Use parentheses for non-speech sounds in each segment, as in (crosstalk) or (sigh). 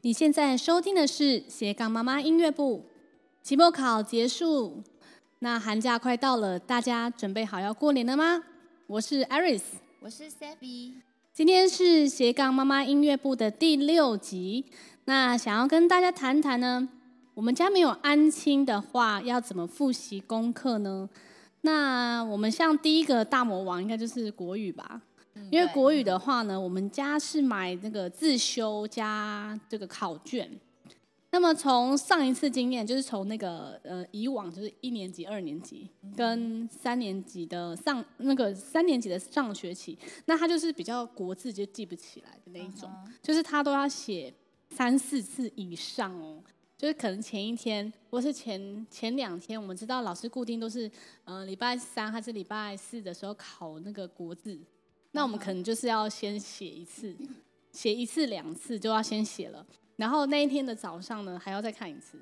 你现在收听的是斜杠妈妈音乐部。期末考结束，那寒假快到了，大家准备好要过年了吗？我是 Aris，我是 Savvy。今天是斜杠妈妈音乐部的第六集。那想要跟大家谈谈呢，我们家没有安亲的话，要怎么复习功课呢？那我们像第一个大魔王，应该就是国语吧。因为国语的话呢，我们家是买那个自修加这个考卷。那么从上一次经验，就是从那个呃以往就是一年级、二年级跟三年级的上那个三年级的上学期，那他就是比较国字就记不起来的那一种，就是他都要写三四次以上哦。就是可能前一天或是前前两天，我们知道老师固定都是呃礼拜三还是礼拜四的时候考那个国字。那我们可能就是要先写一次，写一次两次就要先写了，然后那一天的早上呢还要再看一次，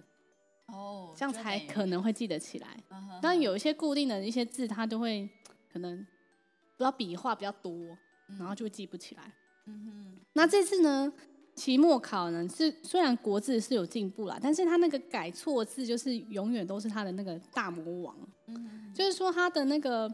哦，这样才可能会记得起来。但有一些固定的一些字，它就会可能不知道笔画比较多，然后就会记不起来。嗯哼。那这次呢，期末考呢是虽然国字是有进步啦，但是他那个改错字就是永远都是他的那个大魔王。嗯。就是说他的那个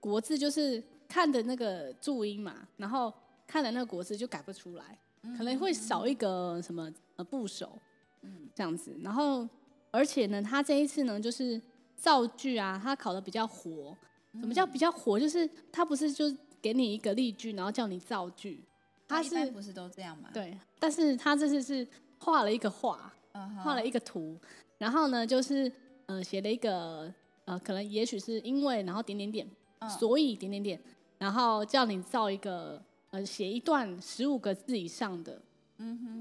国字就是。看的那个注音嘛，然后看的那个国字就改不出来，可能会少一个什么呃部首，嗯，这样子。然后而且呢，他这一次呢，就是造句啊，他考的比较活。什么叫比较活？就是他不是就给你一个例句，然后叫你造句。他是不是都这样嘛？对，但是他这次是画了一个画，画了一个图，然后呢，就是呃写了一个呃可能也许是因为，然后点点点，所以点点点。然后叫你造一个呃，写一段十五个字以上的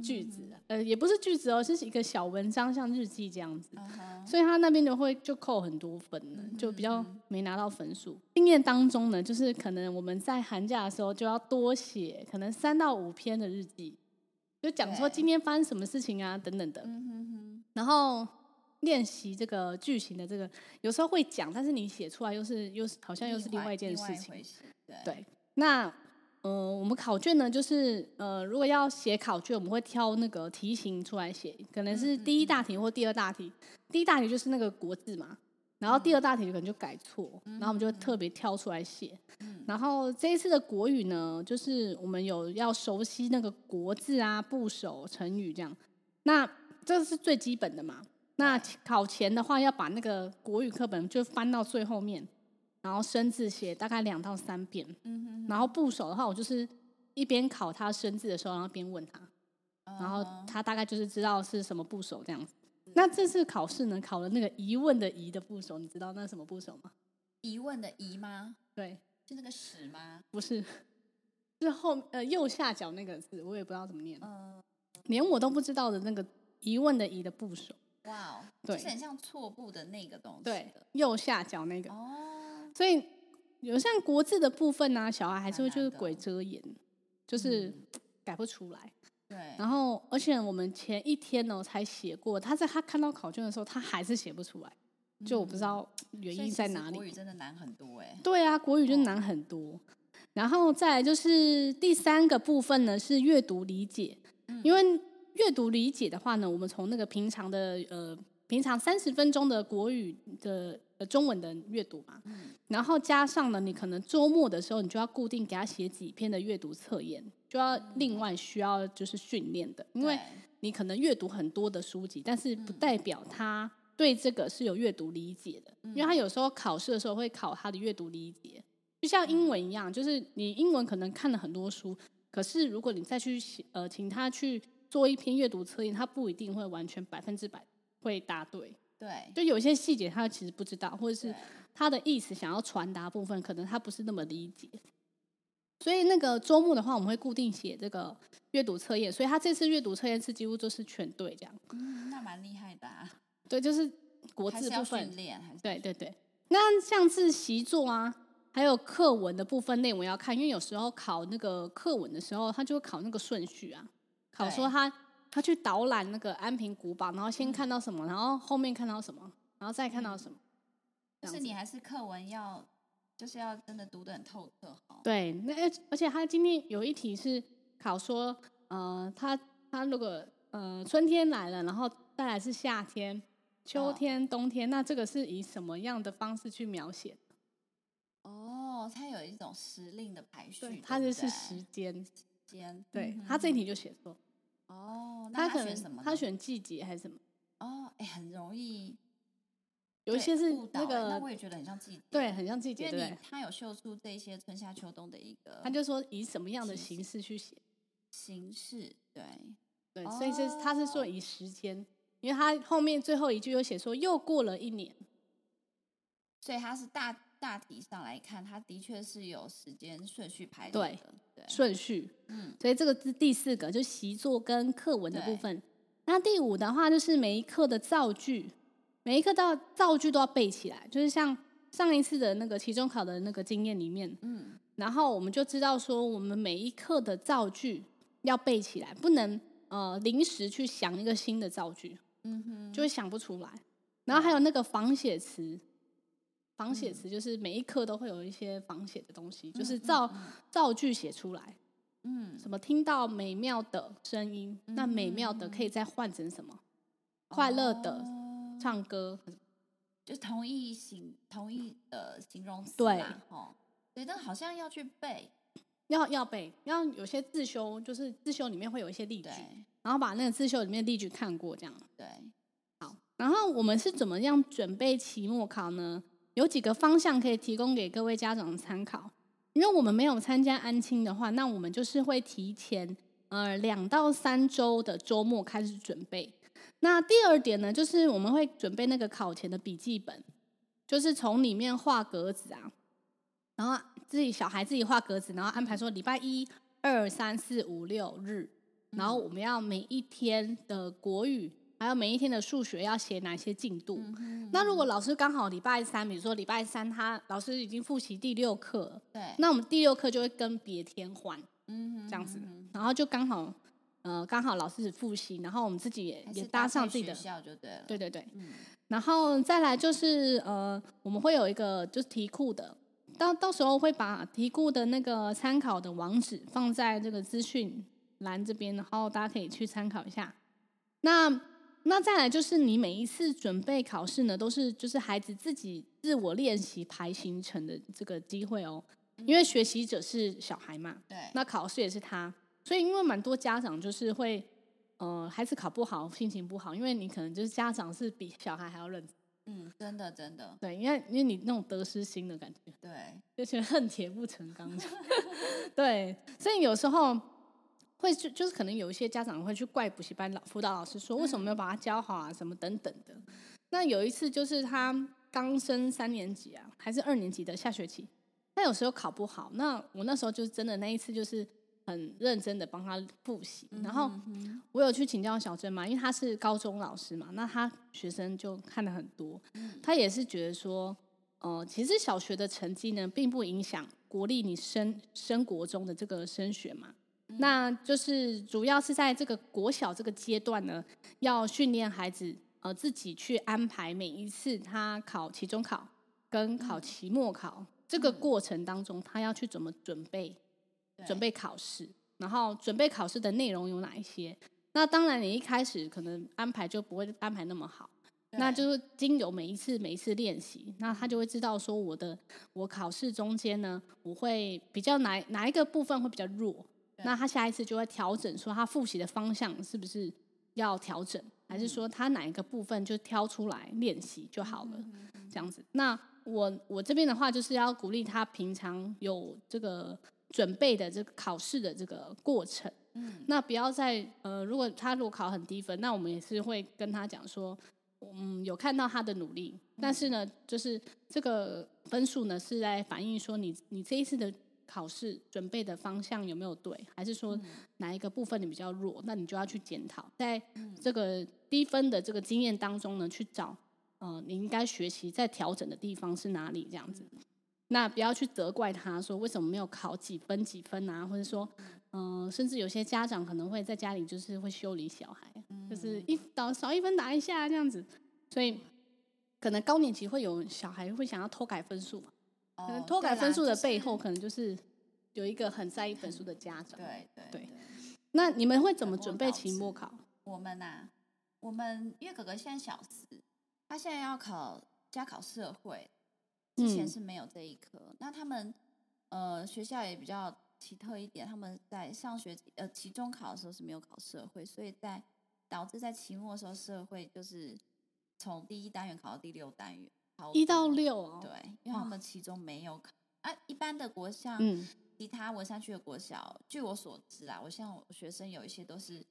句子，嗯哼嗯哼，呃，也不是句子哦，是一个小文章，像日记这样子。嗯、所以他那边就会就扣很多分了，就比较没拿到分数。嗯、哼经验当中呢，就是可能我们在寒假的时候就要多写，可能三到五篇的日记，就讲说今天发生什么事情啊，等等的。嗯、哼哼然后练习这个句型的这个，有时候会讲，但是你写出来又是又是好像又是另外一件事情。对，对，那呃，我们考卷呢，就是呃，如果要写考卷，我们会挑那个题型出来写，可能是第一大题或第二大题。第一大题就是那个国字嘛，然后第二大题可能就改错，然后我们就特别挑出来写。然后这一次的国语呢，就是我们有要熟悉那个国字啊、部首、成语这样。那这是最基本的嘛。那考前的话，要把那个国语课本就翻到最后面。然后生字写大概两到三遍，嗯、哼哼然后部首的话，我就是一边考他生字的时候，然后边问他，嗯、然后他大概就是知道是什么部首这样子。嗯、那这次考试呢，考了那个疑问的疑的部首，你知道那是什么部首吗？疑问的疑吗？对，是那个屎吗？(laughs) 不是，是后呃右下角那个字，我也不知道怎么念，嗯、连我都不知道的那个疑问的疑的部首。哇哦，对，就是很像错部的那个东西。对，右下角那个。哦。所以有像国字的部分呢、啊，小孩还是会就是鬼遮眼，就是改不出来。对。然后，而且我们前一天呢才写过，他在他看到考卷的时候，他还是写不出来。就我不知道原因在哪里。国语真的难很多哎。对啊，国语就难很多。然后再来就是第三个部分呢，是阅读理解。因为阅读理解的话呢，我们从那个平常的呃。平常三十分钟的国语的呃中文的阅读嘛，嗯、然后加上呢，你可能周末的时候，你就要固定给他写几篇的阅读测验，就要另外需要就是训练的，因为你可能阅读很多的书籍，但是不代表他对这个是有阅读理解的，因为他有时候考试的时候会考他的阅读理解，就像英文一样，就是你英文可能看了很多书，可是如果你再去呃请他去做一篇阅读测验，他不一定会完全百分之百。会答对，对，就有些细节他其实不知道，或者是他的意思想要传达部分，可能他不是那么理解。所以那个周末的话，我们会固定写这个阅读测验，所以他这次阅读测验是几乎就是全对这样。嗯，那蛮厉害的啊。对，就是国字部分。训练，对对对。那像是习作啊，还有课文的部分内容要看，因为有时候考那个课文的时候，他就会考那个顺序啊，考说他。他去导览那个安平古堡，然后先看到什么，然后后面看到什么，然后再看到什么。就是你还是课文要，就是要真的读得很透彻。对，那而且他今天有一题是考说，呃，他他如果呃春天来了，然后再来是夏天、秋天、哦、冬天，那这个是以什么样的方式去描写？哦，它有一种时令的排序，对它就是时间时间。对，他这一题就写错。哦，那他选什么？他选季节还是什么？哦，哎，很容易。有一些是那个，那我也觉得很像季节，对，很像季节。对，他有秀出这些春夏秋冬的一个，他就说以什么样的形式去写？形式，对，对，所以是他是说以时间，因为他后面最后一句又写说又过了一年，所以他是大大体上来看，它的确是有时间顺序排的，对，顺序，嗯，所以这个是第四个，就习作跟课文的部分。那第五的话就是每一课的造句。每一课到造句都要背起来，就是像上一次的那个期中考的那个经验里面，嗯，然后我们就知道说，我们每一课的造句要背起来，不能呃临时去想一个新的造句，嗯哼，就会想不出来。然后还有那个仿写词，仿写词就是每一课都会有一些仿写的东西，就是造造句写出来，嗯，什么听到美妙的声音，那美妙的可以再换成什么？快乐的。唱歌，就同一形同一的形容词，对，哦，对，但好像要去背，要要背，要有些自修，就是自修里面会有一些例句，然后把那个自修里面的例句看过，这样，对，好，然后我们是怎么样准备期末考呢？有几个方向可以提供给各位家长参考，因为我们没有参加安亲的话，那我们就是会提前呃两到三周的周末开始准备。那第二点呢，就是我们会准备那个考前的笔记本，就是从里面画格子啊，然后自己小孩自己画格子，然后安排说礼拜一、二、三、四、五、六日，然后我们要每一天的国语，还有每一天的数学要写哪些进度。那如果老师刚好礼拜三，比如说礼拜三他老师已经复习第六课，对，那我们第六课就会跟别天换，嗯，这样子，然后就刚好。呃，刚好老师只复习，然后我们自己也也搭上自己的学校就对了。对对对，嗯，然后再来就是呃，我们会有一个就是题库的，到到时候会把题库的那个参考的网址放在这个资讯栏这边，然后大家可以去参考一下。那那再来就是你每一次准备考试呢，都是就是孩子自己自我练习排行程的这个机会哦，因为学习者是小孩嘛，对，那考试也是他。所以，因为蛮多家长就是会，呃，孩子考不好，心情不好，因为你可能就是家长是比小孩还要认真。嗯，真的，真的。对，因为因为你那种得失心的感觉。对。就觉得恨铁不成钢。(laughs) 对，所以有时候会就就是可能有一些家长会去怪补习班老辅导老师说，为什么没有把他教好啊，什么等等的。那有一次就是他刚升三年级啊，还是二年级的下学期，他有时候考不好，那我那时候就是真的那一次就是。很认真的帮他复习，然后我有去请教小珍嘛，因为他是高中老师嘛，那他学生就看的很多，他也是觉得说，呃，其实小学的成绩呢，并不影响国立你升升国中的这个升学嘛，那就是主要是在这个国小这个阶段呢，要训练孩子呃自己去安排每一次他考期中考跟考期末考这个过程当中，他要去怎么准备。准备考试，然后准备考试的内容有哪一些？那当然，你一开始可能安排就不会安排那么好，那就是经由每一次每一次练习，那他就会知道说，我的我考试中间呢，我会比较哪哪一个部分会比较弱，那他下一次就会调整，说他复习的方向是不是要调整，还是说他哪一个部分就挑出来练习就好了，这样子。那我我这边的话，就是要鼓励他平常有这个。准备的这个考试的这个过程，嗯，那不要再呃，如果他如果考很低分，那我们也是会跟他讲说，嗯，有看到他的努力，但是呢，就是这个分数呢是在反映说你你这一次的考试准备的方向有没有对，还是说哪一个部分你比较弱，那你就要去检讨，在这个低分的这个经验当中呢，去找呃你应该学习在调整的地方是哪里这样子。那不要去责怪他，说为什么没有考几分几分啊？或者说，嗯、呃，甚至有些家长可能会在家里就是会修理小孩，嗯、就是一少少一分打一下这样子。所以，可能高年级会有小孩会想要偷改分数嘛？哦、可能偷改分数的背后，可能就是有一个很在意分数的家长。对对对。那你们会怎么准备期末考？我们呐、啊，我们因为哥哥现在小四，他现在要考加考社会，之前是没有这一科。嗯、那他们呃学校也比较奇特一点，他们在上学呃期中考的时候是没有考社会，所以在导致在期末的时候社会就是从第一单元考到第六单元，一到六哦。对，因为他们其中没有考。啊，一般的国校，嗯，其他文山区的国小，据我所知啊，我像我学生有一些都是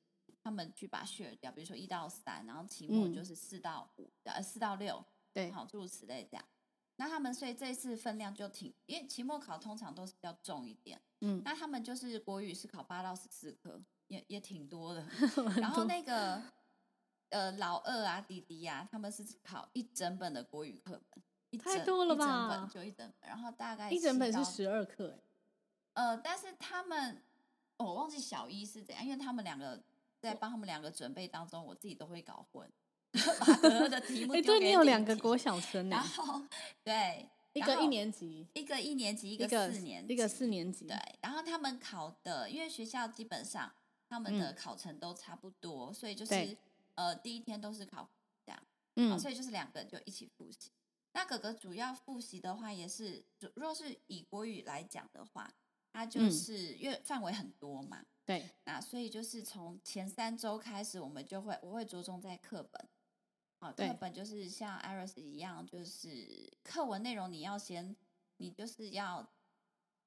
他们去把 share 掉，比如说一到三，然后期末就是四到五，呃、嗯，四到六，对，好，诸如此类这样。那他们所以这一次分量就挺，因为期末考通常都是比较重一点，嗯，那他们就是国语是考八到十四科，也也挺多的。(laughs) 然后那个呃老二啊弟弟啊，他们是考一整本的国语课本。太多了吧？一整本就一整本，然后大概一整本是十二课，呃，但是他们，哦，我忘记小一是怎样，因为他们两个在帮他们两个准备当中，我自己都会搞混，(laughs) 把的题目丢给弟弟。对，你有两个国小生，然后对，一个一年级，一个一年级，一个四年级，一个四年级。对，然后他们考的，因为学校基本上他们的考程都差不多，所以就是呃第一天都是考这样，嗯，所以就是两个人就一起复习。那哥哥主要复习的话，也是，若是以国语来讲的话，他就是因为范围很多嘛，对，那所以就是从前三周开始，我们就会我会着重在课本，哦，课本就是像 Iris 一样，就是课文内容你要先，你就是要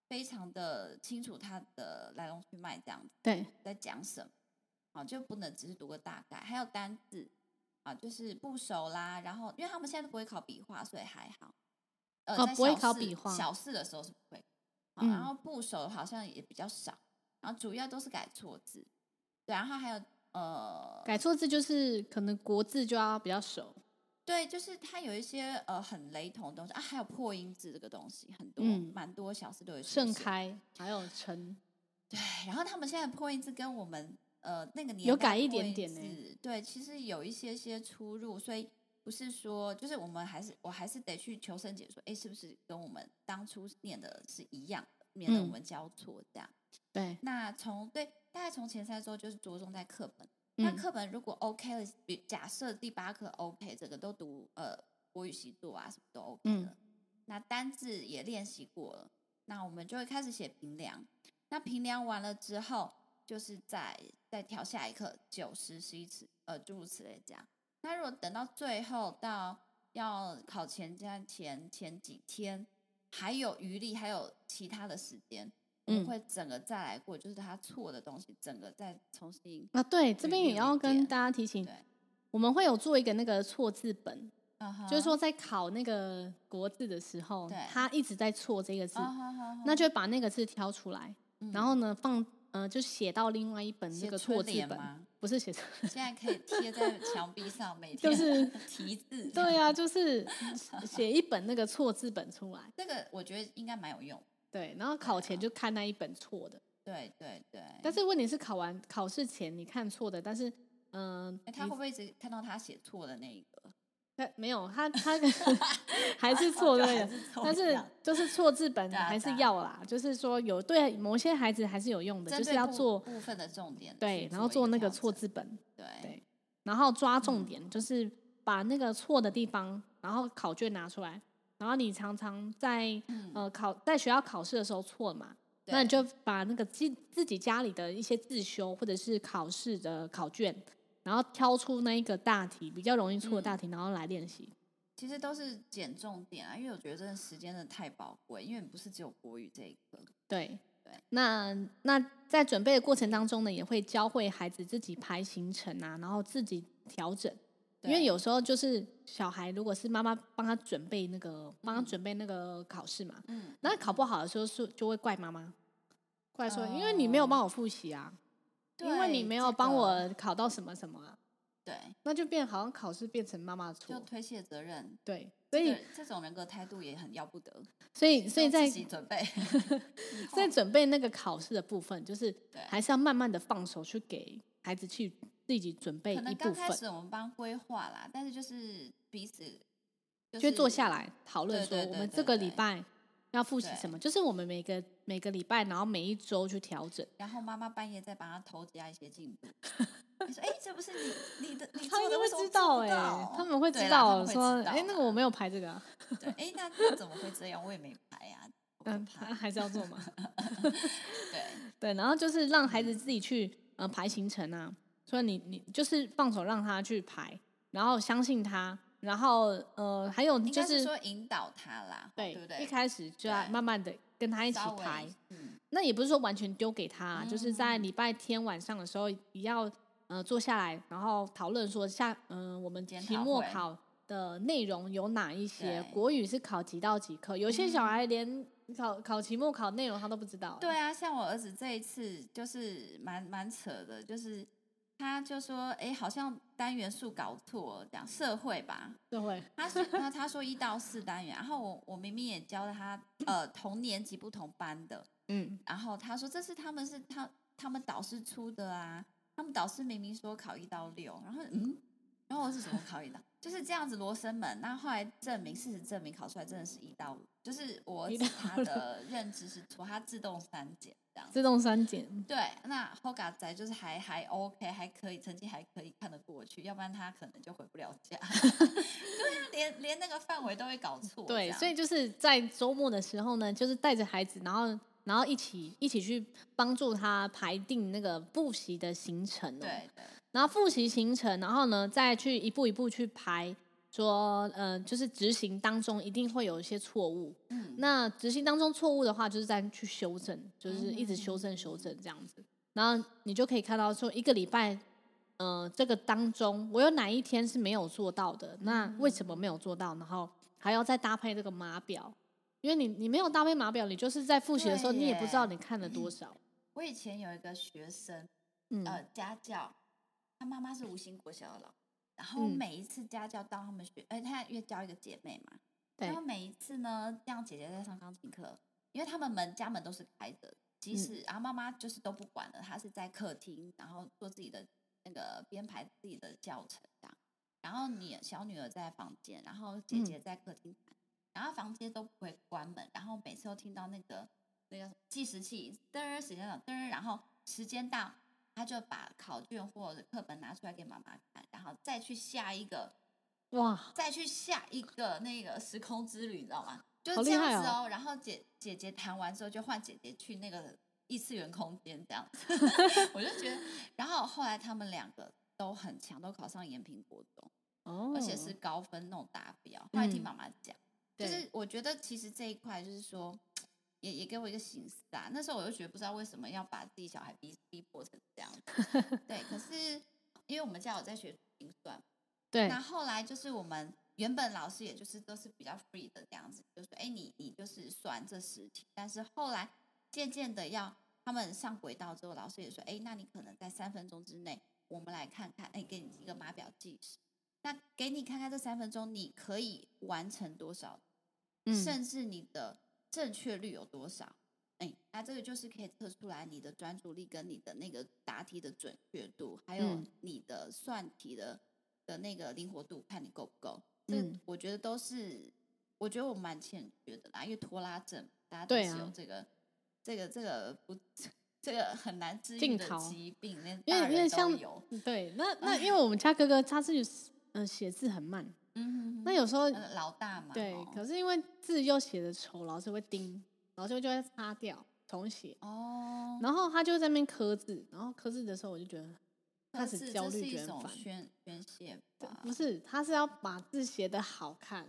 非常的清楚它的来龙去脉，这样子，对，在讲什么，啊，就不能只是读个大概，还有单字。啊，就是不熟啦，然后因为他们现在都不会考笔画，所以还好。呃，哦、不会考笔画。小四的时候是不会。嗯。然后部首好像也比较少，然后主要都是改错字。对，然后还有呃，改错字就是可能国字就要比较熟。对，就是它有一些呃很雷同的东西啊，还有破音字这个东西很多，蛮、嗯、多小四都有。盛开还有晨。对，然后他们现在破音字跟我们。呃，那个年有改一点点呢，对，其实有一些些出入，所以不是说，就是我们还是我还是得去求生解说，哎，是不是跟我们当初念的是一样的，免得我们交错这样。嗯、对，那从对大概从前三周就是着重在课本，嗯、那课本如果 OK 了，比假设第八课 OK，这个都读呃国语习作啊什么都 OK 了，嗯、那单字也练习过了，那我们就会开始写平量，那平量完了之后。就是再再调下一课九十十一次，呃，诸如此类这样。那如果等到最后到要考前这样前前几天还有余力，还有其他的时间，嗯，我们会整个再来过，就是他错的东西，整个再重新啊。对，这边也要跟大家提醒，对，我们会有做一个那个错字本，uh huh、就是说在考那个国字的时候，对他一直在错这个字，uh huh huh huh、那就把那个字挑出来，嗯、然后呢放。嗯，就写到另外一本那个错字本，不是写错。现在可以贴在墙壁上，每天就是 (laughs) 题字。对啊，就是写一本那个错字本出来。这个我觉得应该蛮有用。对，然后考前就看那一本错的。对对对。但是问题是考完考试前你看错的，但是嗯，他会不会一直看到他写错的那一个？他没有，他他 (laughs) 还是错的，但是就是错字本还是要啦。就是说有对某些孩子还是有用的，就是要做部分的重点。对，然后做那个错字本。对对，然后抓重点，就是把那个错的地方，然后考卷拿出来，然后你常常在呃考在学校考试的时候错嘛，那你就把那个自自己家里的一些自修或者是考试的考卷。然后挑出那一个大题比较容易错的大题，嗯、然后来练习。其实都是捡重点啊，因为我觉得真的时间真的太宝贵，因为不是只有国语这一科。对对。那那在准备的过程当中呢，也会教会孩子自己排行程啊，然后自己调整。因为有时候就是小孩如果是妈妈帮他准备那个，帮他准备那个考试嘛，嗯，那考不好的时候是就会怪妈妈，怪说、嗯、因为你没有帮我复习啊。对因为你没有帮我考到什么什么啊，对，那就变好像考试变成妈妈错，就推卸责任。对，所以这种人格态度也很要不得。所以，所以在自己准备，(laughs) 在准备那个考试的部分，就是还是要慢慢的放手去给孩子去自己准备一部分。可能刚开始我们帮规划啦，但是就是彼此就坐下来讨论说，我们这个礼拜。要复习什么？就是我们每个每个礼拜，然后每一周去调整。然后妈妈半夜再帮他偷加一些进度。(laughs) 你说，哎，这不是你你的，你他们会知道哎，他们会知道说，哎，那个我没有排这个。对，哎，那那怎么会这样？我也没排呀。嗯，排还是要做嘛。(laughs) 对 (laughs) 对，然后就是让孩子自己去呃排行程啊，所以你你就是放手让他去排，然后相信他，然后呃还有就是说引导他啦，对对不对？一开始就要慢慢的跟他一起排，嗯，那也不是说完全丢给他，就是在礼拜天晚上的时候也要呃坐下来，然后讨论说下嗯、呃、我们期末考的内容有哪一些，国语是考几到几科，有些小孩连。考考期末考内容他都不知道。对啊，像我儿子这一次就是蛮蛮扯的，就是他就说，哎，好像单元数搞错了，讲社会吧，社会。他说他他说一到四单元，然后我我明明也教了他呃同年级不同班的，嗯，然后他说这是他们是他他们导师出的啊，他们导师明明说考一到六，然后嗯，然后我是怎么考一到？就是这样子罗生门，那后来证明事实证明考出来真的是一到五，就是我他的认知是错，他自动删减这样。自动删减。对，那 Hoga 仔就是还还 OK，还可以，成绩还可以看得过去，要不然他可能就回不了家。(laughs) 对啊，连连那个范围都会搞错。对，所以就是在周末的时候呢，就是带着孩子，然后然后一起一起去帮助他排定那个复习的行程哦。对对。然后复习行程，然后呢，再去一步一步去排，说，呃，就是执行当中一定会有一些错误。嗯，那执行当中错误的话，就是再去修正，就是一直修正修正这样子。然后你就可以看到说，一个礼拜，呃，这个当中我有哪一天是没有做到的？那为什么没有做到？然后还要再搭配这个码表，因为你你没有搭配码表，你就是在复习的时候，你也不知道你看了多少。我以前有一个学生，呃，家教。他妈妈是无心国小的老师，然后每一次家教到他们学，哎、嗯，他约教一个姐妹嘛，然后每一次呢，这样姐姐在上钢琴课，因为他们门家门都是开的，即使、嗯、然后妈妈就是都不管了，她是在客厅，然后做自己的那个编排自己的教程这样，然后你小女儿在房间，然后姐姐在客厅，嗯、然后房间都不会关门，然后每次都听到那个那个计时器噔时间到噔，然后时间到。他就把考卷或者课本拿出来给妈妈看，然后再去下一个，哇，再去下一个那个时空之旅，你知道吗？就是这样子哦。哦然后姐姐姐弹完之后，就换姐姐去那个异次元空间，这样子。(laughs) 我就觉得，然后后来他们两个都很强，都考上延平国中，哦，而且是高分那种达标。后来听妈妈讲，嗯、就是我觉得其实这一块就是说。也也给我一个形式啊！那时候我就觉得不知道为什么要把自己小孩逼逼迫成这样子。(laughs) 对，可是因为我们家有在学精算，对。那后来就是我们原本老师也就是都是比较 free 的这样子，就是哎你你就是算这十题，但是后来渐渐的要他们上轨道之后，老师也说哎那你可能在三分钟之内，我们来看看哎给你一个码表计时，那给你看看这三分钟你可以完成多少，嗯、甚至你的。正确率有多少？哎，那这个就是可以测出来你的专注力跟你的那个答题的准确度，还有你的算题的的那个灵活度，看你够不够。嗯，这我觉得都是，我觉得我蛮欠缺的啦，因为拖拉症，大家都是有这个，啊、这个这个不，(laughs) 这个很难治愈的疾病，连大人都有。对，那 (laughs) 那因为我们家哥哥他是嗯写字很慢。嗯，那有时候老大嘛，对，可是因为字又写的丑，老师会盯，老师就会擦掉重写。哦，然后他就在那边刻字，然后刻字的时候我就觉得开始焦虑，觉得烦。宣宣泄吧？不是，他是要把字写的好看，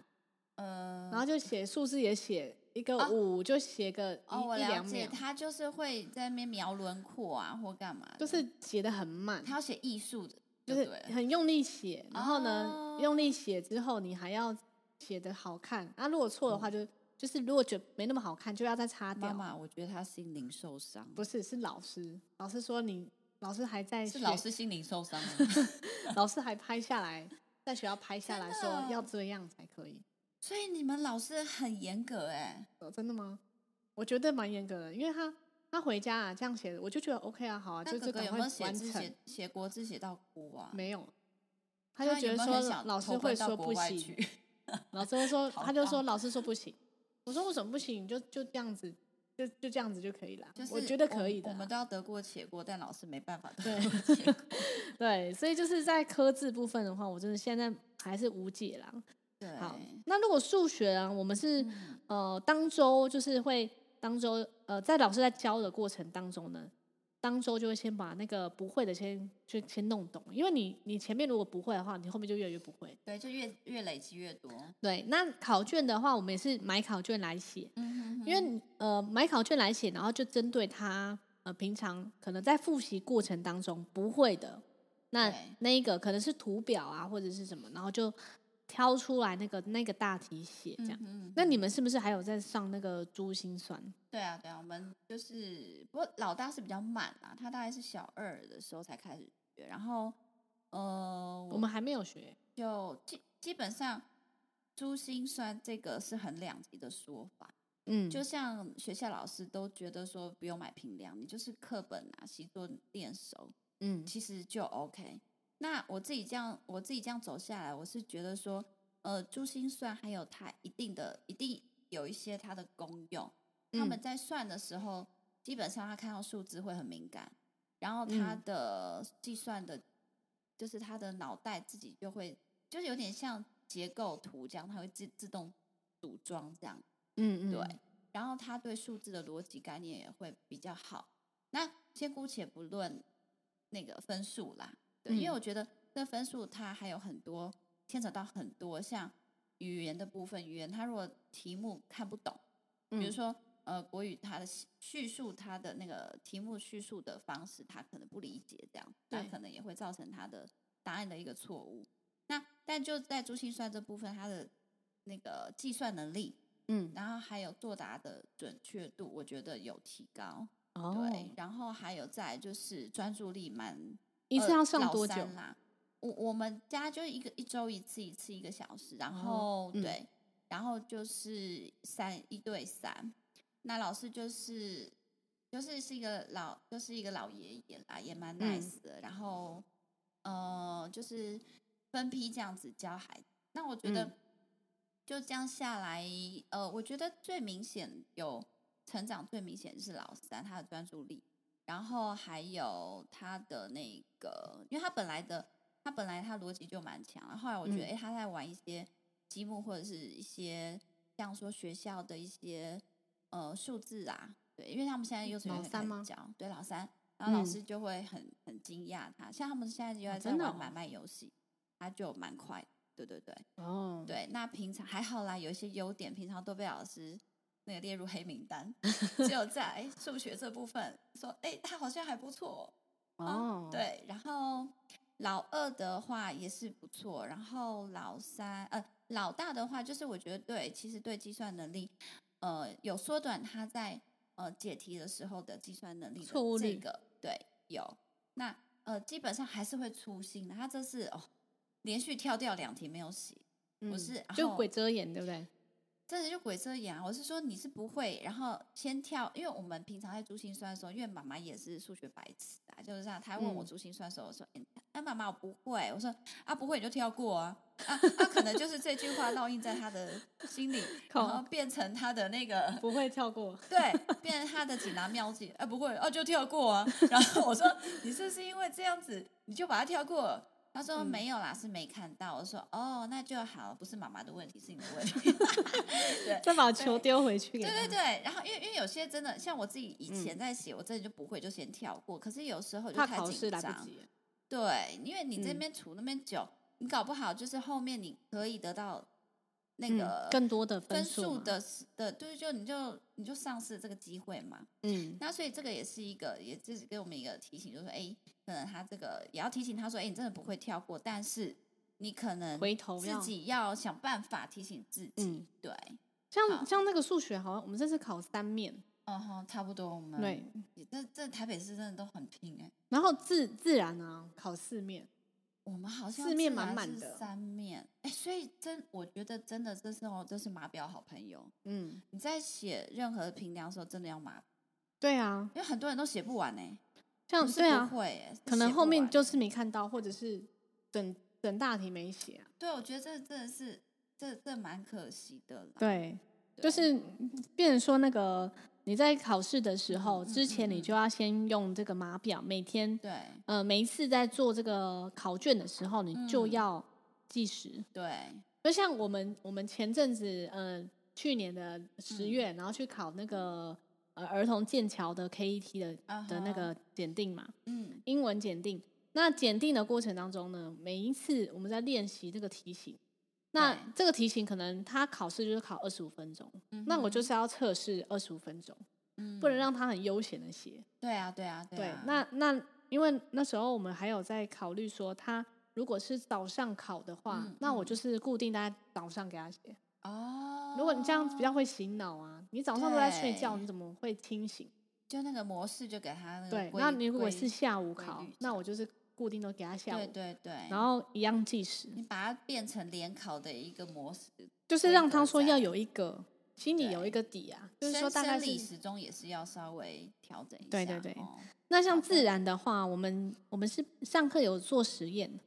呃，然后就写数字也写一个五，就写个一两秒。他就是会在那边描轮廓啊，或干嘛，就是写的很慢。他要写艺术的。就是很用力写，然后呢，oh. 用力写之后，你还要写的好看。啊，如果错的话就，就、嗯、就是如果觉得没那么好看，就要再擦掉。妈妈，我觉得他心灵受伤。不是，是老师。老师说你，老师还在。是老师心灵受伤。(laughs) 老师还拍下来，在学校拍下来说要这样才可以。所以你们老师很严格哎、哦？真的吗？我觉得蛮严格的，因为他。他回家啊，这样写的，我就觉得 OK 啊，好啊，就这个有没有写字写写国字写到哭啊？没有，他就觉得说老师会说不行，老师会说，(laughs) 他就说老师说不行。我说为什么不行？就就这样子，就就这样子就可以了。就是我觉得可以的。我们都要得过且过，但老师没办法。对，(laughs) 对，所以就是在科字部分的话，我真的现在还是无解啦。对，好，那如果数学啊，我们是、嗯、呃当周就是会当周呃在老师在教的过程当中呢，当周就会先把那个不会的先就先弄懂，因为你你前面如果不会的话，你后面就越来越不会。对，就越越累积越多。对，那考卷的话，我们也是买考卷来写，嗯哼哼，因为呃买考卷来写，然后就针对他呃平常可能在复习过程当中不会的，那那一个可能是图表啊或者是什么，然后就。挑出来那个那个大题写这样，嗯嗯嗯，那你们是不是还有在上那个珠心算？对啊，对啊，我们就是，不过老大是比较慢啦，他大概是小二的时候才开始学，然后呃，我们还没有学，就基基本上珠心算这个是很两极的说法，嗯，就像学校老师都觉得说不用买平量，你就是课本啊习作练熟，嗯，其实就 OK。那我自己这样，我自己这样走下来，我是觉得说，呃，珠心算还有它一定的，一定有一些它的功用。他们在算的时候，基本上他看到数字会很敏感，然后他的计算的，就是他的脑袋自己就会，就是有点像结构图这样，它会自自动组装这样。嗯嗯，对。然后他对数字的逻辑概念也会比较好。那先姑且不论那个分数啦。对，因为我觉得这分数它还有很多牵扯到很多像语言的部分，语言它如果题目看不懂，比如说呃国语它的叙述它的那个题目叙述的方式，他可能不理解，这样那可能也会造成他的答案的一个错误。那但就在珠心算这部分，它的那个计算能力，嗯，然后还有作答的准确度，我觉得有提高。哦，对，然后还有在就是专注力蛮。一次要上多久啦？我我们家就一个一周一次，一次一个小时，然后、嗯、对，然后就是三一对三。那老师就是就是是一个老就是一个老爷爷啦，也蛮 nice 的。嗯、然后呃，就是分批这样子教孩子。那我觉得就这样下来，呃，我觉得最明显有成长，最明显是老三他的专注力。然后还有他的那个，因为他本来的他本来他逻辑就蛮强，后来我觉得，哎、嗯，他在玩一些积木或者是一些像说学校的一些呃数字啊，对，因为他们现在幼稚园开始教，对老三，然后老师就会很、嗯、很惊讶他，像他们现在又在在玩买卖游戏，他就蛮快，对对对，哦，对，那平常还好啦，有一些优点，平常都被老师。那个列入黑名单，只有在数学这部分说，哎、欸，他好像还不错哦。Oh. 对，然后老二的话也是不错，然后老三，呃，老大的话就是我觉得对，其实对计算能力，呃，有缩短他在呃解题的时候的计算能力的、这个，错误率，对，有。那呃，基本上还是会粗心的，他这次哦，连续跳掉两题没有写，不、嗯、是就鬼遮眼，对不对？这是就鬼遮眼啊！我是说你是不会，然后先跳，因为我们平常在珠心算的时候，因为妈妈也是数学白痴啊，就是这样。她问我珠心算的时候，我说：“哎、嗯，妈妈我不会。”我说：“啊，不会你就跳过啊。啊”啊，(laughs) 可能就是这句话烙印在他的心里，(laughs) 然后变成他的那个 (laughs) 不会跳过，对，变成他的锦囊妙计。啊，不会，啊就跳过啊。然后我说：“你是不是因为这样子，你就把它跳过？”他说没有啦，嗯、是没看到。我说哦，那就好，不是妈妈的问题，是你的问题。(laughs) 对，再把球丢回去。对对对，然后因为因为有些真的像我自己以前在写，嗯、我真的就不会就先跳过。可是有时候就太紧张。对，因为你这边处那边久，嗯，你搞不好就是后面你可以得到。那个、嗯、更多的分数的的，对，就你就你就丧失这个机会嘛。嗯，那所以这个也是一个，也就是给我们一个提醒，就是说，哎，可能他这个也要提醒他说，哎，你真的不会跳过，但是你可能回头自己要想办法提醒自己。嗯，对。像像那个数学，好像我们这次考三面。哦吼，差不多。我们对，这这台北市真的都很拼哎。然后自自然呢，考四面。我们好像四面满满的三面，哎，所以真我觉得真的这时候这是马表好朋友。嗯，你在写任何评量的时候，真的要马。对啊，因为很多人都写不完呢。像对啊，会可能后面就是没看到，或者是等等大题没写啊。对，我觉得这真的是这这蛮可惜的。对，就是变成说那个你在考试的时候之前，你就要先用这个码表，每天对，呃，每一次在做这个考卷的时候，你就要计时。对，就像我们我们前阵子，呃，去年的十月，然后去考那个呃儿童剑桥的 KET 的的那个检定嘛，嗯，英文检定。那检定的过程当中呢，每一次我们在练习这个题型。那这个题型可能他考试就是考二十五分钟，嗯、那我就是要测试二十五分钟，嗯、不能让他很悠闲的写。对啊，对啊，对啊。对，那那因为那时候我们还有在考虑说，他如果是早上考的话，嗯、那我就是固定在早上给他写。哦。如果你这样比较会醒脑啊，你早上都在睡觉，你怎么会清醒？就那个模式就给他那个。对，那你如果是下午考，那我就是。固定都给他下午，对对对，然后一样计时。你把它变成联考的一个模式，就是让他说要有一个心里有一个底啊，就是说大概是时钟也是要稍微调整一下。对对对。那像自然的话，我们我们是上课有做实验，嗯，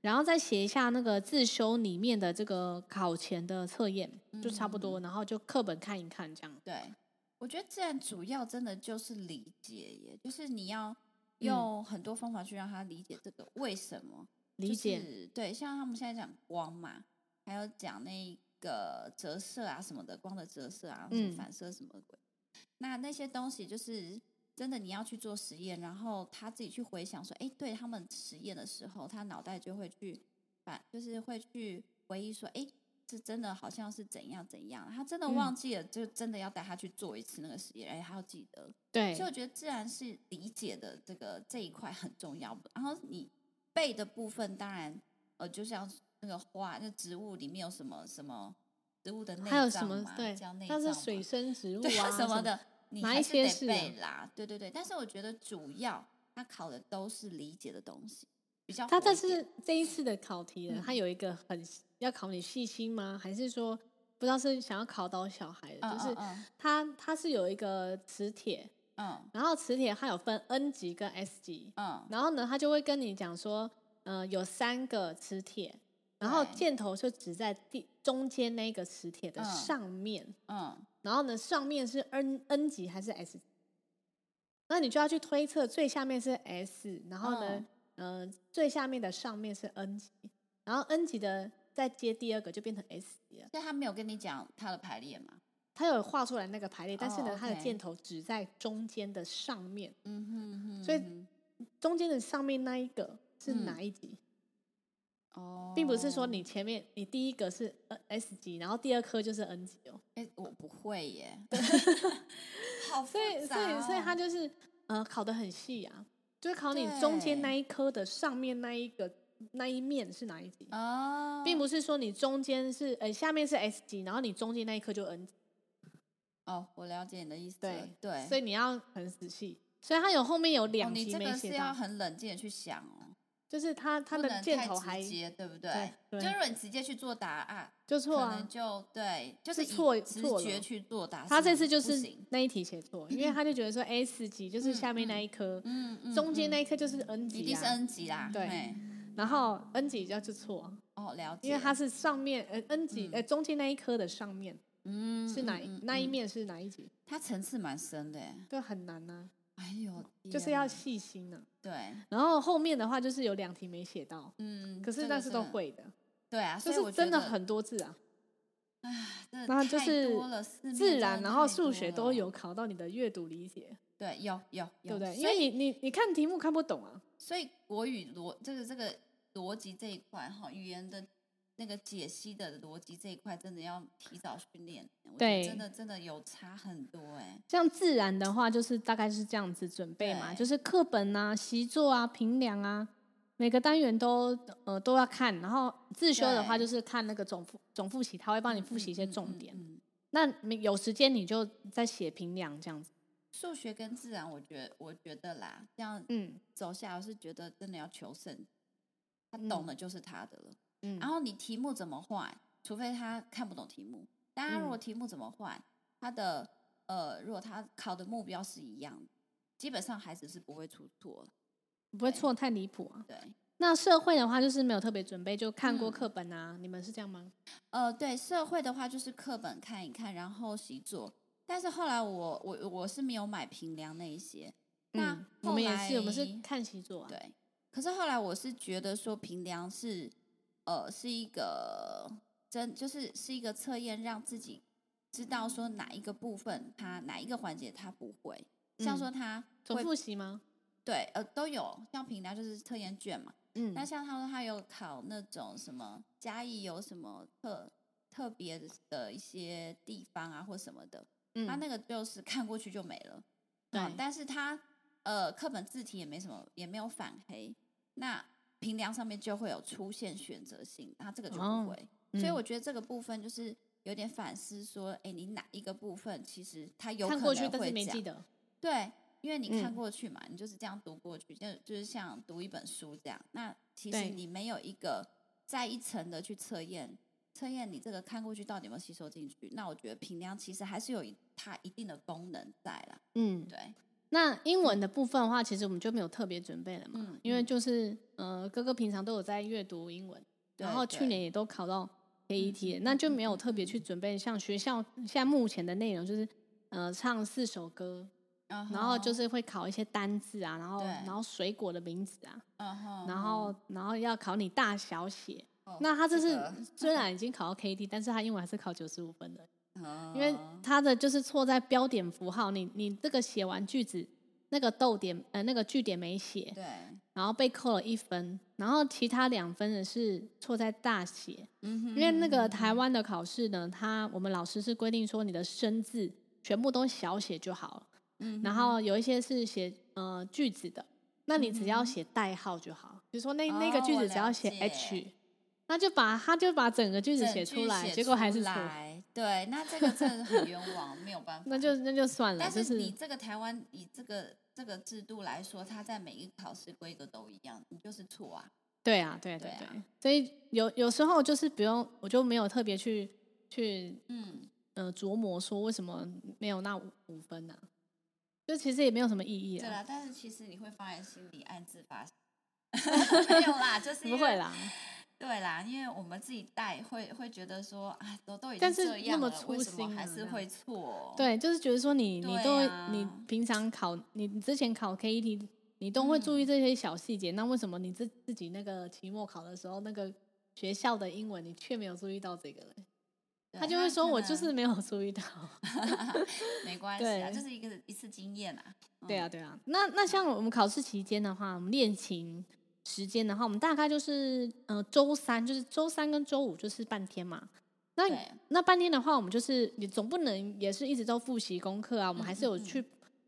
然后再写一下那个自修里面的这个考前的测验，就差不多，然后就课本看一看这样。对，我觉得自然主要真的就是理解耶，就是你要。用很多方法去让他理解这个为什么理解、就是、对，像他们现在讲光嘛，还有讲那个折射啊什么的，光的折射啊，什么反射什么鬼，嗯、那那些东西就是真的，你要去做实验，然后他自己去回想说，哎，对他们实验的时候，他脑袋就会去反，就是会去回忆说，哎。这真的，好像是怎样怎样，他真的忘记了，就真的要带他去做一次那个实验，哎，他要记得。对，所以我觉得自然是理解的这个这一块很重要。然后你背的部分，当然呃，就像那个花，那植物里面有什么什么植物的内脏嘛，还有什么对，它是水生植物啊什么的，你还是得背啦。对对对，但是我觉得主要他考的都是理解的东西。比较他这是这一次的考题呢，他有一个很要考你细心吗？还是说不知道是想要考倒小孩的？就是他他是有一个磁铁，嗯，然后磁铁它有分 N 级跟 S 级，嗯，然后呢，他就会跟你讲说，嗯，有三个磁铁，然后箭头就指在第中间那个磁铁的上面，嗯，然后呢，上面是 N N 级还是 S？那你就要去推测最下面是 S，然后呢？嗯、呃，最下面的上面是 N 级，然后 N 级的再接第二个就变成 S 级了。所以他没有跟你讲它的排列吗？他有画出来那个排列，但是呢，它、oh, okay. 的箭头只在中间的上面。嗯哼哼。所以中间的上面那一个是哪一级？哦、嗯，并不是说你前面你第一个是 S 级，然后第二颗就是 N 级哦。哎，我不会耶。(laughs) 好。所以所以所以他就是呃考的很细啊。就是考你中间那一颗的上面那一个那一面是哪一级哦，并不是说你中间是呃下面是 S 级，然后你中间那一颗就 N 级。哦，我了解你的意思。对对，所以你要很仔细。所以他有后面有两题没写到。你这个是要很冷静的去想哦。就是他他的箭头还直接，对不对？对，就如果你直接去做答案，就错啊，可能就对，就是错直觉去做答案。他这次就是那一题写错，因为他就觉得说 S 级就是下面那一颗，嗯嗯，中间那一颗就是 N 级，一定是 N 级啦。对，然后 N 级就就错。哦，了解。因为它是上面呃 N 级呃中间那一颗的上面，嗯，是哪那一面是哪一级？它层次蛮深的，对，很难呐。哎呦，就是要细心呢。对，然后后面的话就是有两题没写到，嗯，可是但是都会的。对啊，就是真的很多字啊。哎，真的太多了。自然，然后数学都有考到你的阅读理解。对，有有有，对不对？因为你你你看题目看不懂啊，所以国语逻这个这个逻辑这一块哈，语言的。那个解析的逻辑这一块真的要提早训练，对，真的真的有差很多哎。像自然的话，就是大概是这样子准备嘛，就是课本啊、习作啊、评量啊，每个单元都呃都要看。然后自修的话，就是看那个总复总复习，他会帮你复习一些重点。嗯嗯嗯嗯、那有时间你就再写评量这样子。数学跟自然，我觉得我觉得啦，这样嗯走下来，我是觉得真的要求胜，他懂的就是他的了。然后你题目怎么换？除非他看不懂题目，大家如果题目怎么换，他的呃，如果他考的目标是一样，基本上孩子是不会出错，不会错太离谱啊。对，那社会的话就是没有特别准备，就看过课本啊。嗯，你们是这样吗？呃，对，社会的话就是课本看一看，然后习作。但是后来我我我是没有买平梁那一些。那、嗯、我们也是，我们是看习作啊。对。可是后来我是觉得说平梁是呃是一个真就是是一个测验，让自己知道说哪一个部分他哪一个环节他不会，嗯、像说他总复习吗？对，呃，都有。像平台就是测验卷嘛。嗯。那像他说他有考那种什么嘉义有什么特特别的一些地方啊，或什么的，嗯、他那个就是看过去就没了。对。但是他呃课本字体也没什么，也没有反黑。那平梁上面就会有出现选择性，那这个就不会。哦嗯、所以我觉得这个部分就是有点反思，说，哎，你哪一个部分其实它有可能会讲。看过去但是没记得。对。因为你看过去嘛，嗯、你就是这样读过去，就就是像读一本书这样。那其实你没有一个再一层的去测验，测验你这个看过去到底有没有吸收进去。那我觉得平梁其实还是有它一定的功能在啦。嗯，对。那英文的部分的话，其实我们就没有特别准备了嘛，嗯、因为就是呃，哥哥平常都有在阅读英文，然后去年也都考到 KET，嗯、那就没有特别去准备。像学校现在目前的内容就是呃，唱四首歌。然后就是会考一些单字啊，然后然后水果的名字啊，然后然后要考你大小写。那他这是虽然已经考到 KT，但是他英文还是考九十五分的，因为他的就是错在标点符号，你你这个写完句子那个逗点呃那个句点没写，对，然后被扣了一分，然后其他两分的是错在大写，嗯因为那个台湾的考试呢，他我们老师是规定说你的生字全部都小写就好了。嗯，然后有一些是写呃句子的，那你只要写代号就好。比如说那那个句子只要写 H，那就把他就把整个句子写出来，结果还是错。对，那这个真的很冤枉，没有办法。那就那就算了。但是你这个台湾以这个这个制度来说，它在每一个考试规格都一样，你就是错啊。对啊，对对对。所以有有时候就是不用，我就没有特别去去嗯呃琢磨说为什么没有那五五分呢？就其实也没有什么意义啊。对啊，但是其实你会放在心里暗自发 (laughs) 没有啦，就是不会啦。对啦，因为我们自己带会会觉得说，哎，都都已经这样了，但是那么粗心还是会错。对，就是觉得说你你都会你平常考你之前考 KET，你都会注意这些小细节，嗯、那为什么你自自己那个期末考的时候，那个学校的英文你却没有注意到这个嘞？他就会说：“我就是没有注意到，(laughs) (laughs) 没关系啊，就是一个一次经验啊。”对啊，对啊。那那像我们考试期间的话，我们练琴时间的话，我们大概就是呃周三，就是周三跟周五就是半天嘛。那那半天的话，我们就是你总不能也是一直都复习功课啊，我们还是有去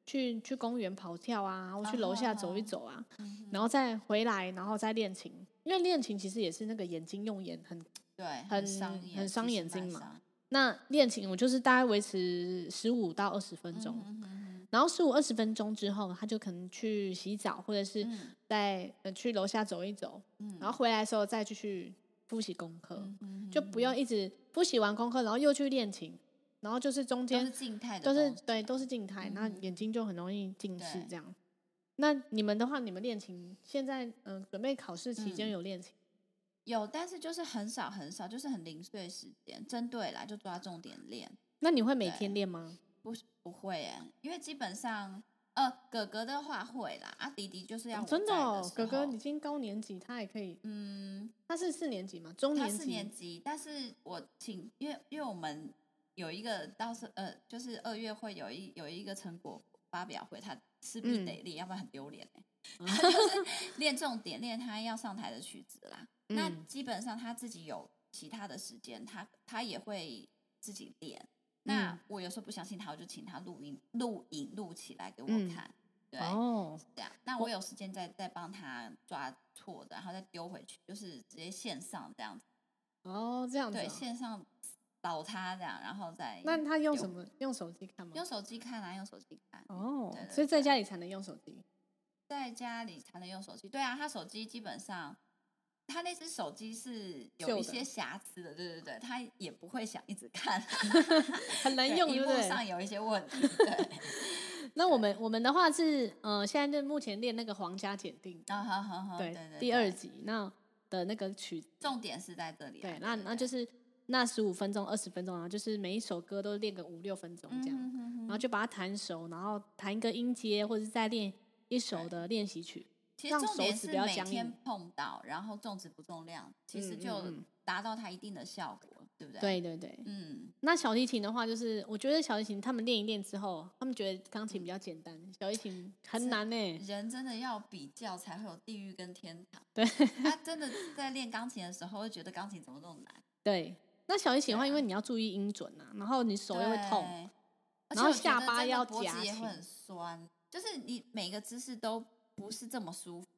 去去公园跑跳啊，或去楼下走一走啊，然后再回来，然后再练琴。因为练琴其实也是那个眼睛用眼很。对，很很伤眼睛嘛。那练琴我就是大概维持十五到二十分钟，然后十五二十分钟之后，他就可能去洗澡，或者是在、嗯、去楼下走一走，嗯、然后回来的时候再继续复习功课，就不用一直复习完功课，然后又去练琴，然后就是中间都是静态的，都是对，都是静态，那、嗯、眼睛就很容易近视这样。那你们的话，你们练琴现在嗯、呃，准备考试期间有练琴？嗯有，但是就是很少很少，就是很零碎时间，针对啦就抓重点练。那你会每天练吗？不不会哎，因为基本上呃，哥哥的话会啦，啊弟弟就是要、哦、真的哦，哥哥已经高年级，他也可以，嗯，他是四年级嘛，中年级，四年级，但是我请，因为因为我们有一个到时呃，就是二月会有一有一个成果发表会，他势必得练，嗯、要不然很丢脸哎，(laughs) 他就是练重点，练他要上台的曲子啦。(laughs) 那基本上他自己有其他的时间，他他也会自己练。那我有时候不相信他，我就请他录音、录影、录起来给我看。嗯、对，哦，这样。那我有时间再再帮他抓错的，然后再丢回去，就是直接线上这样子。哦，这样子。对，线上导他这样，然后再。那他用什么？用手机看吗？用手机看啊，用手机看。哦，所以在家里才能用手机。在家里才能用手机。对啊，他手机基本上。他那只手机是有一些瑕疵的，对对对，他也不会想一直看 (laughs) (laughs) 很难用，对不对？上有一些问题。对，(laughs) 那我们我们的话是，呃，现在就目前练那个皇家检定啊，好好好，对对对，第二集那的那个曲，重点是在这里。对，那那就是那十五分钟、二十分钟啊，就是每一首歌都练个五六分钟这样，然后就把它弹熟，然后弹一个音阶，或者是再练一首的练习曲。其实重点是每天碰到，然后重质不重量，其实就达到它一定的效果，对不对？对对对，嗯。那小提琴的话，就是我觉得小提琴他们练一练之后，他们觉得钢琴比较简单，小提琴很难呢。人真的要比较才会有地狱跟天堂。(laughs) 对，他真的在练钢琴的时候，会觉得钢琴怎么那么难？对。那小提琴的话，因为你要注意音准啊，然后你手又会痛，然后下巴要夹紧，也会很酸，就是你每个姿势都。不是这么舒服，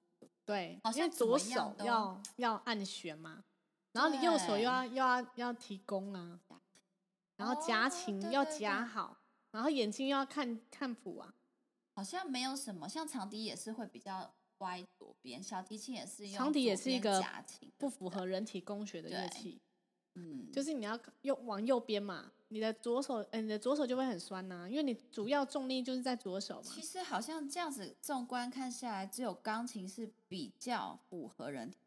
对，好像左手要要按弦嘛，然后你右手又要又要要提弓啊，然后夹琴要夹好，然后眼睛又要看看谱啊，好像没有什么，像长笛也是会比较歪左边，小提琴也是，长笛也是一个不符合人体工学的乐器，嗯，就是你要右往右边嘛。你的左手，嗯、欸，你的左手就会很酸呐、啊，因为你主要重力就是在左手嘛。其实好像这样子纵观看下来，只有钢琴是比较符合人体。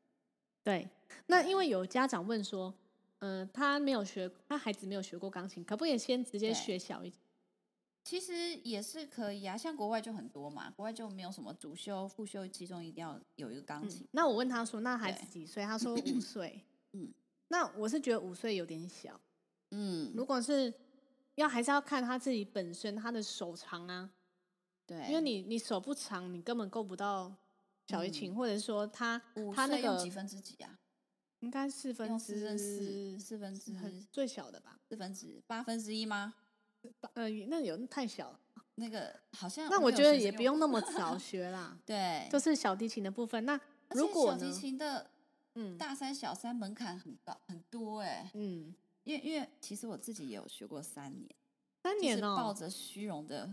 对，那因为有家长问说，嗯、呃，他没有学，他孩子没有学过钢琴，可不可以先直接学小一点？其实也是可以啊，像国外就很多嘛，国外就没有什么主修、副修，其中一定要有一个钢琴。嗯、那我问他说，那孩子几岁？他说五岁。嗯，那我是觉得五岁有点小。嗯，如果是要还是要看他自己本身他的手长啊，对，因为你你手不长，你根本够不到小提琴，嗯、或者说他他那个几分之几啊？应该四分之四，四分之最小的吧？四分之八分之一吗？呃，那有太小了。那个好像那我觉得也不用那么早学啦。(laughs) 对，就是小提琴的部分。那如果小提琴的嗯大三小三门槛很高很多哎、欸，嗯。因为因为其实我自己也有学过三年，三年哦，抱着虚荣的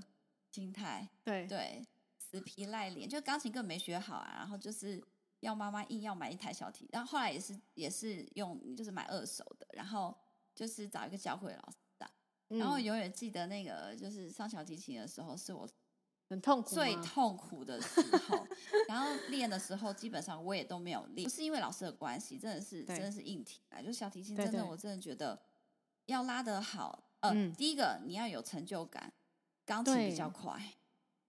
心态，对对，死皮赖脸，就钢琴根本没学好啊，然后就是要妈妈硬要买一台小提，然后后来也是也是用就是买二手的，然后就是找一个教会老师的，嗯、然后永远记得那个就是上小提琴的时候是我。很痛苦，最痛苦的时候，然后练的时候，基本上我也都没有练，不是因为老师的关系，真的是真的是硬体啊。就小提琴，真的我真的觉得要拉得好，呃，第一个你要有成就感，钢琴比较快，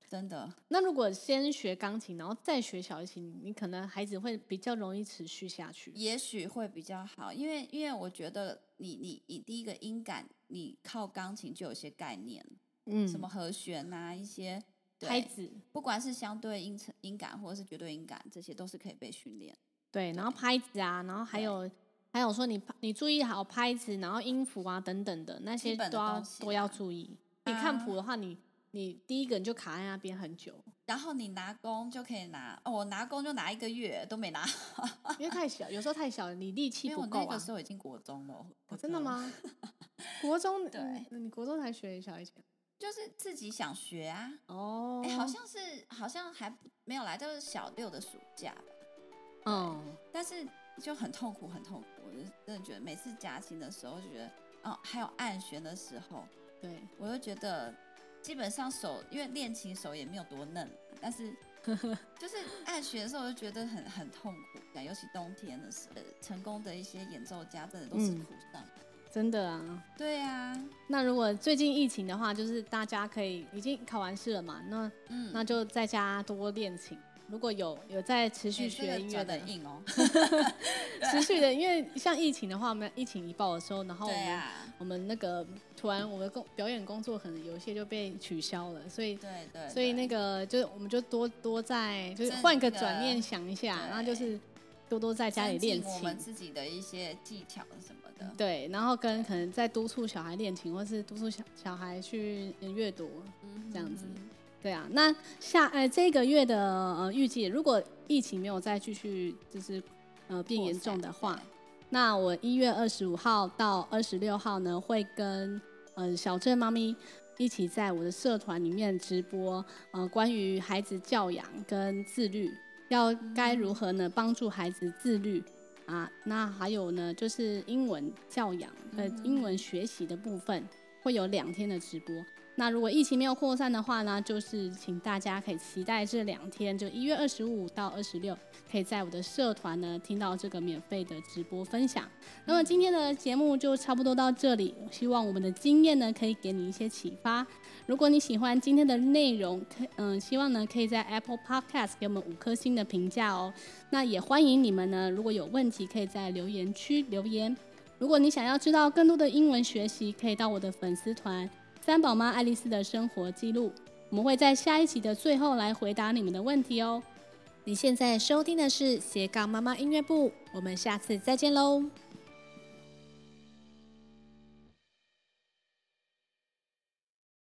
真的。那如果先学钢琴，然后再学小提琴，你可能孩子会比较容易持续下去，也许会比较好，因为因为我觉得你你你第一个音感，你靠钢琴就有些概念，嗯，什么和弦啊，一些。拍子，不管是相对音程、音感，或者是绝对音感，这些都是可以被训练。对，然后拍子啊，然后还有还有说你你注意好拍子，然后音符啊等等的那些都要都要注意。你看谱的话，你你第一个你就卡在那边很久，然后你拿弓就可以拿哦，我拿弓就拿一个月都没拿，因为太小，有时候太小，你力气不够啊。那个时候已经国中了，真的吗？国中对，你国中才学小提琴。就是自己想学啊，哦，哎，好像是好像还没有来，就是小六的暑假吧，嗯，但是就很痛苦，很痛苦，我就真的觉得每次夹琴的时候就觉得，哦，还有按弦的时候，对，我就觉得基本上手因为练琴手也没有多嫩，但是 (laughs) 就是按弦的时候我就觉得很很痛苦，尤其冬天的时候，成功的一些演奏家真的都是苦上。嗯真的啊，对啊。那如果最近疫情的话，就是大家可以已经考完试了嘛，那嗯，那就在家多练琴。如果有有在持续学音乐的，硬哦，(laughs) 持续的，因为像疫情的话，我们疫情一爆的时候，然后我们、啊、我们那个突然我们工表演工作可能有一些就被取消了，所以对对，对，所以那个就我们就多多在就是换个转念想一下，然后就是多多在家里练琴，我们自己的一些技巧什么。对，然后跟可能在督促小孩练琴，或是督促小小孩去阅读，这样子。对啊，那下呃这个月的呃预计，如果疫情没有再继续就是呃变严重的话，那我一月二十五号到二十六号呢，会跟呃小镇猫咪一起在我的社团里面直播，呃关于孩子教养跟自律，要该如何呢帮助孩子自律。啊，那还有呢，就是英文教养呃，英文学习的部分会有两天的直播。那如果疫情没有扩散的话呢，就是请大家可以期待这两天，就一月二十五到二十六，可以在我的社团呢听到这个免费的直播分享。那么今天的节目就差不多到这里，希望我们的经验呢可以给你一些启发。如果你喜欢今天的内容，可嗯，希望呢可以在 Apple Podcast 给我们五颗星的评价哦。那也欢迎你们呢，如果有问题可以在留言区留言。如果你想要知道更多的英文学习，可以到我的粉丝团。三宝妈爱丽丝的生活记录，我们会在下一集的最后来回答你们的问题哦。你现在收听的是斜杠妈妈音乐部，我们下次再见喽。